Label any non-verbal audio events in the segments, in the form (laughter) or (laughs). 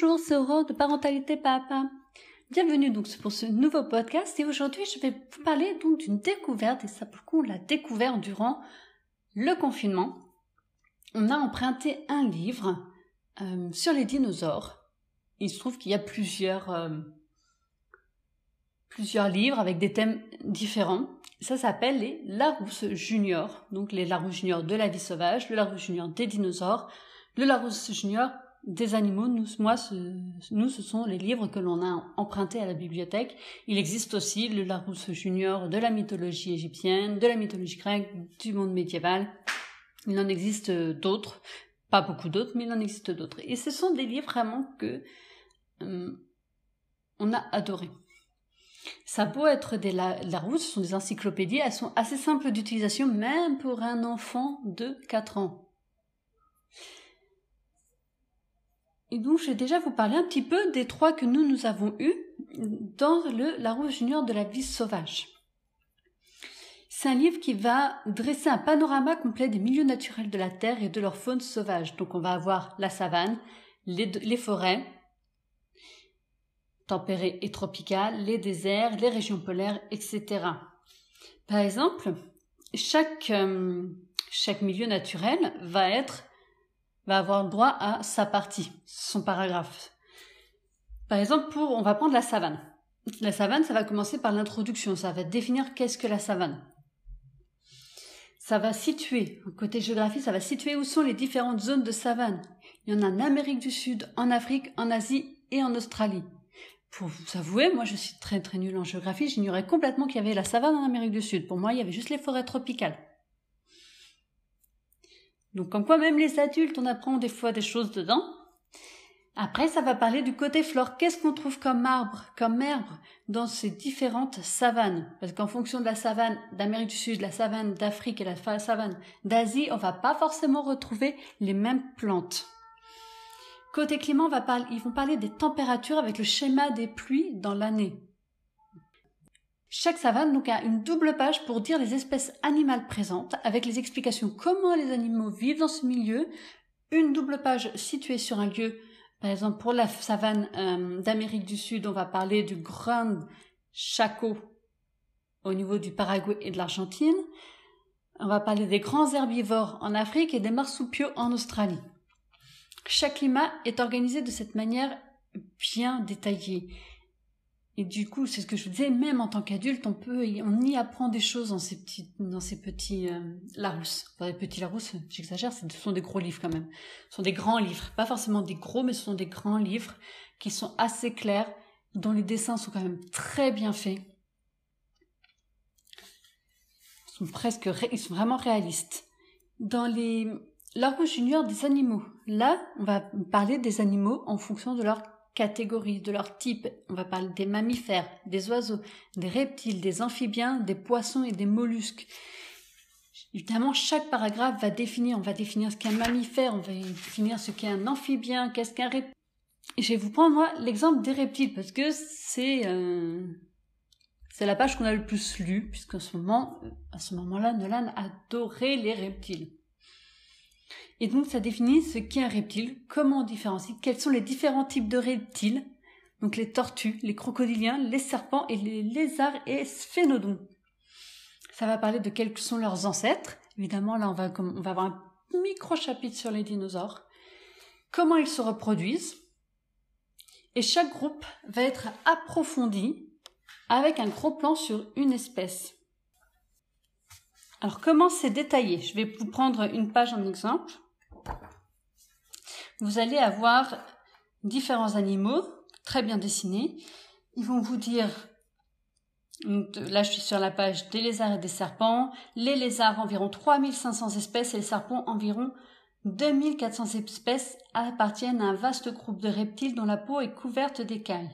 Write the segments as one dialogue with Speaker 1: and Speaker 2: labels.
Speaker 1: Bonjour, c'est Aurore de Parentalité Papa. Bienvenue donc pour ce nouveau podcast et aujourd'hui je vais vous parler donc d'une découverte et ça pour on l'a découvert durant le confinement. On a emprunté un livre euh, sur les dinosaures. Il se trouve qu'il y a plusieurs euh, plusieurs livres avec des thèmes différents. Ça s'appelle les Larousse Junior, donc les Larousse Junior de la vie sauvage, le Larousse Junior des dinosaures, le Larousse Junior des animaux, nous, moi, ce, nous, ce sont les livres que l'on a empruntés à la bibliothèque. Il existe aussi le Larousse Junior de la mythologie égyptienne, de la mythologie grecque, du monde médiéval. Il en existe d'autres, pas beaucoup d'autres, mais il en existe d'autres. Et ce sont des livres vraiment que euh, on a adoré. Ça peut être des Larousse, ce sont des encyclopédies, elles sont assez simples d'utilisation, même pour un enfant de 4 ans. Et donc, je vais déjà vous parler un petit peu des trois que nous, nous avons eus dans le Larousse Junior de la vie sauvage. C'est un livre qui va dresser un panorama complet des milieux naturels de la Terre et de leur faune sauvage. Donc, on va avoir la savane, les, forêts, tempérées et tropicales, les déserts, les régions polaires, etc. Par exemple, euh, chaque milieu naturel va être va avoir droit à sa partie, son paragraphe. Par exemple, pour, on va prendre la savane. La savane, ça va commencer par l'introduction, ça va définir qu'est-ce que la savane. Ça va situer, côté géographie, ça va situer où sont les différentes zones de savane. Il y en a en Amérique du Sud, en Afrique, en Asie et en Australie. Pour vous avouer, moi je suis très très nulle en géographie, j'ignorais complètement qu'il y avait la savane en Amérique du Sud. Pour moi, il y avait juste les forêts tropicales. Donc comme quoi même les adultes, on apprend des fois des choses dedans. Après, ça va parler du côté flore. Qu'est-ce qu'on trouve comme arbre, comme herbe dans ces différentes savanes? Parce qu'en fonction de la savane d'Amérique du Sud, la savane d'Afrique et la savane d'Asie, on va pas forcément retrouver les mêmes plantes. Côté climat, ils vont parler des températures avec le schéma des pluies dans l'année. Chaque savane donc a une double page pour dire les espèces animales présentes, avec les explications comment les animaux vivent dans ce milieu, une double page située sur un lieu. Par exemple, pour la savane euh, d'Amérique du Sud, on va parler du Grand Chaco au niveau du Paraguay et de l'Argentine. On va parler des grands herbivores en Afrique et des marsupiaux en Australie. Chaque climat est organisé de cette manière bien détaillée. Et du coup, c'est ce que je vous disais, même en tant qu'adulte, on peut, on y apprend des choses dans ces petits, dans ces petits euh, Larousse. Enfin, les petits Larousse, j'exagère, ce sont des gros livres quand même. Ce sont des grands livres, pas forcément des gros, mais ce sont des grands livres qui sont assez clairs, dont les dessins sont quand même très bien faits. Ils sont presque, ils sont vraiment réalistes. Dans les Larousse Junior des animaux, là, on va parler des animaux en fonction de leur catégories, de leur type. On va parler des mammifères, des oiseaux, des reptiles, des amphibiens, des poissons et des mollusques. Évidemment, chaque paragraphe va définir, on va définir ce qu'est un mammifère, on va définir ce qu'est un amphibien, qu'est-ce qu'un reptile. Je vais vous prendre l'exemple des reptiles parce que c'est euh, c'est la page qu'on a le plus lue puisqu'à ce moment à ce moment-là Nolan adorait les reptiles. Et donc ça définit ce qu'est un reptile, comment on différencie, quels sont les différents types de reptiles, donc les tortues, les crocodiliens, les serpents et les lézards et sphénodons. Ça va parler de quels sont leurs ancêtres. Évidemment, là, on va, on va avoir un micro chapitre sur les dinosaures. Comment ils se reproduisent. Et chaque groupe va être approfondi avec un gros plan sur une espèce. Alors, comment c'est détaillé? Je vais vous prendre une page en exemple vous allez avoir différents animaux très bien dessinés. Ils vont vous dire, là je suis sur la page des lézards et des serpents, les lézards environ 3500 espèces et les serpents environ 2400 espèces appartiennent à un vaste groupe de reptiles dont la peau est couverte d'écailles.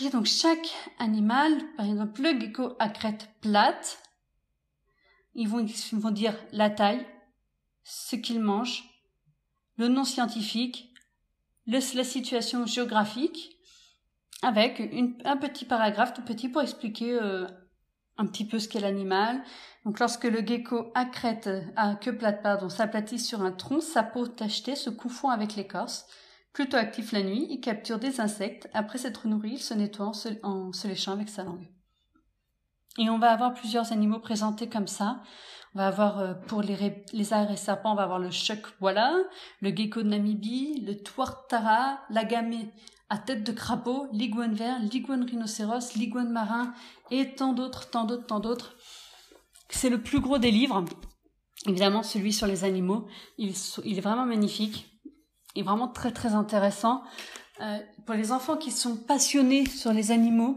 Speaker 1: Et donc chaque animal, par exemple le gecko à crête plate, ils vont, ils vont dire la taille, ce qu'il mange, le nom scientifique, la situation géographique, avec un petit paragraphe tout petit pour expliquer euh, un petit peu ce qu'est l'animal. Donc lorsque le gecko à crête, à queue plate, pardon, s'aplatit sur un tronc, sa peau tachetée se confond avec l'écorce. Plutôt actif la nuit, il capture des insectes. Après s'être nourri, il se nettoie en se, léchant avec sa langue. Et on va avoir plusieurs animaux présentés comme ça. On va avoir euh, pour les lézards et serpents, on va avoir le choc voilà, le gecko de Namibie, le tuartara, l'agamé à tête de crapaud, l'iguane vert, l'iguane rhinocéros, l'iguane marin et tant d'autres, tant d'autres, tant d'autres. C'est le plus gros des livres. Évidemment, celui sur les animaux, il, est vraiment magnifique. Est vraiment très très intéressant. Euh, pour les enfants qui sont passionnés sur les animaux,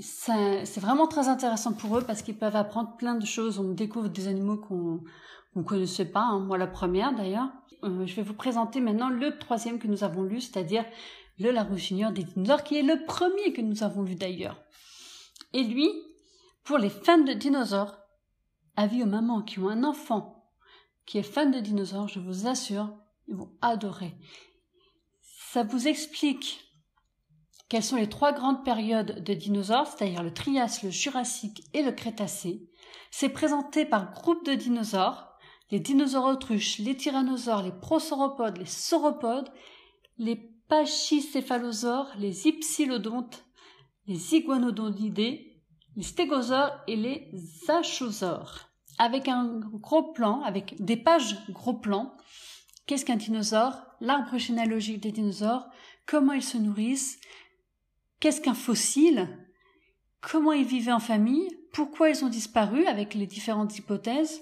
Speaker 1: c'est vraiment très intéressant pour eux parce qu'ils peuvent apprendre plein de choses. On découvre des animaux qu'on ne connaissait pas, hein. moi la première d'ailleurs. Euh, je vais vous présenter maintenant le troisième que nous avons lu, c'est-à-dire le Larousse Junior des dinosaures, qui est le premier que nous avons lu d'ailleurs. Et lui, pour les fans de dinosaures, avis aux mamans qui ont un enfant qui est fan de dinosaures, je vous assure, ils vont adorer. Ça vous explique quelles sont les trois grandes périodes de dinosaures, c'est-à-dire le Trias, le Jurassique et le Crétacé. C'est présenté par groupe de dinosaures, les dinosaures autruches, les tyrannosaures, les prosauropodes, les sauropodes, les pachycéphalosaures, les hypsilodontes, les iguanodontidae, les stégosaures et les achosaures. Avec un gros plan, avec des pages gros plans, qu'est-ce qu'un dinosaure, l'arbre généalogique des dinosaures, comment ils se nourrissent, Qu'est-ce qu'un fossile? Comment ils vivaient en famille? Pourquoi ils ont disparu avec les différentes hypothèses?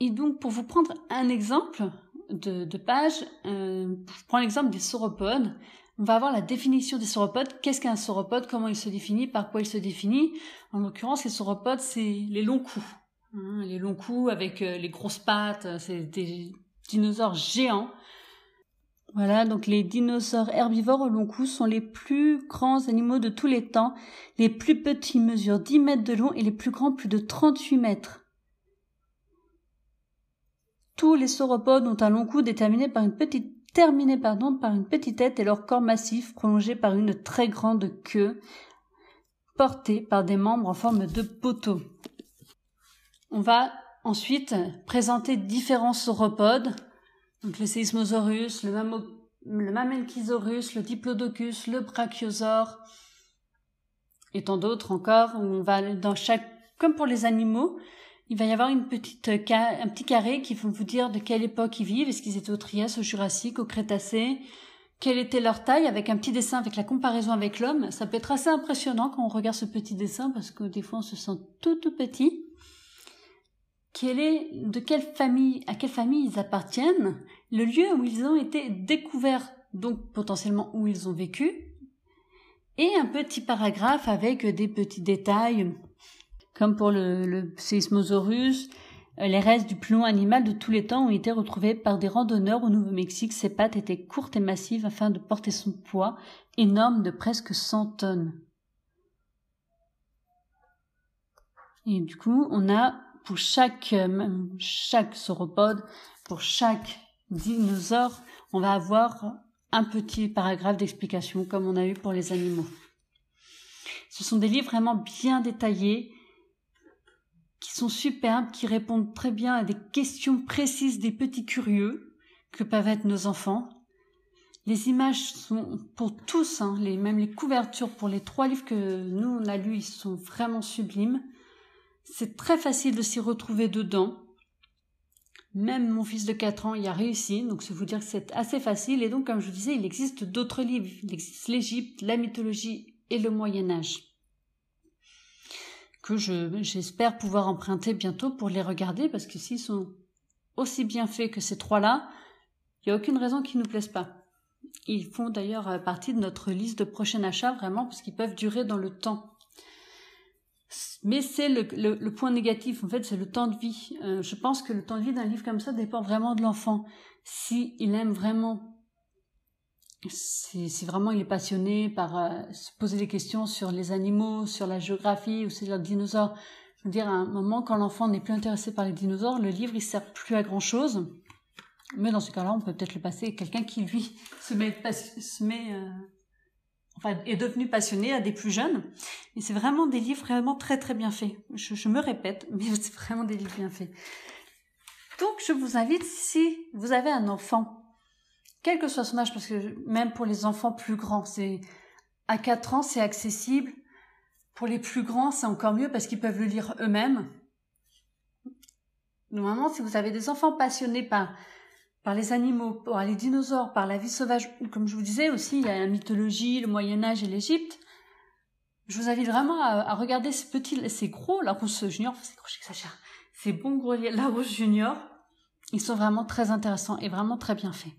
Speaker 1: Et donc, pour vous prendre un exemple de, page, euh, je prends l'exemple des sauropodes. On va avoir la définition des sauropodes. Qu'est-ce qu'un sauropode? Comment il se définit? Par quoi il se définit? En l'occurrence, les sauropodes, c'est les longs coups. Hein, les longs coups avec euh, les grosses pattes. C'est des dinosaures géants voilà, donc les dinosaures herbivores au long cou sont les plus grands animaux de tous les temps. Les plus petits mesurent 10 mètres de long et les plus grands plus de 38 mètres. Tous les sauropodes ont un long cou déterminé par une petite terminé pardon, par une petite tête et leur corps massif prolongé par une très grande queue portée par des membres en forme de poteau. On va ensuite présenter différents sauropodes donc le Seismosaurus, le, Mamo, le Mamenchisaurus, le Diplodocus, le Brachiosaure, et tant d'autres encore. On va dans comme pour les animaux, il va y avoir un petit carré qui vont vous dire de quelle époque ils vivent, est-ce qu'ils étaient au Trias, au Jurassique, au Crétacé, quelle était leur taille, avec un petit dessin avec la comparaison avec l'homme. Ça peut être assez impressionnant quand on regarde ce petit dessin parce que des fois on se sent tout tout petit est, de quelle famille, à quelle famille ils appartiennent, le lieu où ils ont été découverts, donc potentiellement où ils ont vécu, et un petit paragraphe avec des petits détails, comme pour le, le euh, les restes du long animal de tous les temps ont été retrouvés par des randonneurs au Nouveau-Mexique. Ses pattes étaient courtes et massives afin de porter son poids énorme de presque 100 tonnes. Et du coup, on a pour chaque, euh, chaque sauropode, pour chaque dinosaure, on va avoir un petit paragraphe d'explication comme on a eu pour les animaux. Ce sont des livres vraiment bien détaillés, qui sont superbes, qui répondent très bien à des questions précises des petits curieux que peuvent être nos enfants. Les images sont pour tous, hein, les, même les couvertures pour les trois livres que nous on a lus, ils sont vraiment sublimes. C'est très facile de s'y retrouver dedans. Même mon fils de 4 ans y a réussi, donc c'est vous dire que c'est assez facile. Et donc, comme je vous disais, il existe d'autres livres. Il existe l'Égypte, la mythologie et le Moyen Âge que j'espère pouvoir emprunter bientôt pour les regarder parce que s'ils sont aussi bien faits que ces trois-là, il n'y a aucune raison qu'ils ne nous plaisent pas. Ils font d'ailleurs partie de notre liste de prochains achats vraiment parce qu'ils peuvent durer dans le temps. Mais c'est le, point négatif, en fait, c'est le temps de vie. Euh, je pense que le temps de vie d'un livre comme ça dépend vraiment de l'enfant. Si il aime vraiment, si, vraiment il est passionné par euh, se poser des questions sur les animaux, sur la géographie ou sur les dinosaures. Je veux dire, à un moment, quand l'enfant n'est plus intéressé par les dinosaures, le livre il sert plus à grand chose. Mais dans ce cas-là, on peut peut-être le passer à quelqu'un qui lui (laughs) se met, se met euh, est devenu passionné à des plus jeunes. Et c'est vraiment des livres vraiment très très bien faits. Je, je me répète, (laughs) mais c'est vraiment des livres bien faits. Donc, je vous invite, si vous avez un enfant, quel que soit son âge, parce que même pour les enfants plus grands, c'est à 4 ans, c'est accessible. Pour les plus grands, c'est encore mieux parce qu'ils peuvent le lire eux-mêmes. Normalement, si vous avez des enfants passionnés par, par les animaux, par les dinosaures, par la vie sauvage, comme je vous disais aussi, il y a la mythologie, le Moyen Âge et l'Égypte. Je vous invite vraiment à, regarder ces petits, ces gros Larousse Junior, c'est gros, j'exagère, ces bons gros Larousse Junior. Ils sont vraiment très intéressants et vraiment très bien faits.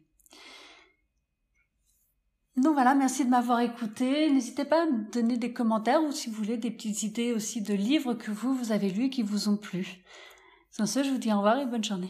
Speaker 1: Donc voilà, merci de m'avoir écouté. N'hésitez pas à me donner des commentaires ou si vous voulez des petites idées aussi de livres que vous, vous avez lus et qui vous ont plu. Sans ce, je vous dis au revoir et bonne journée.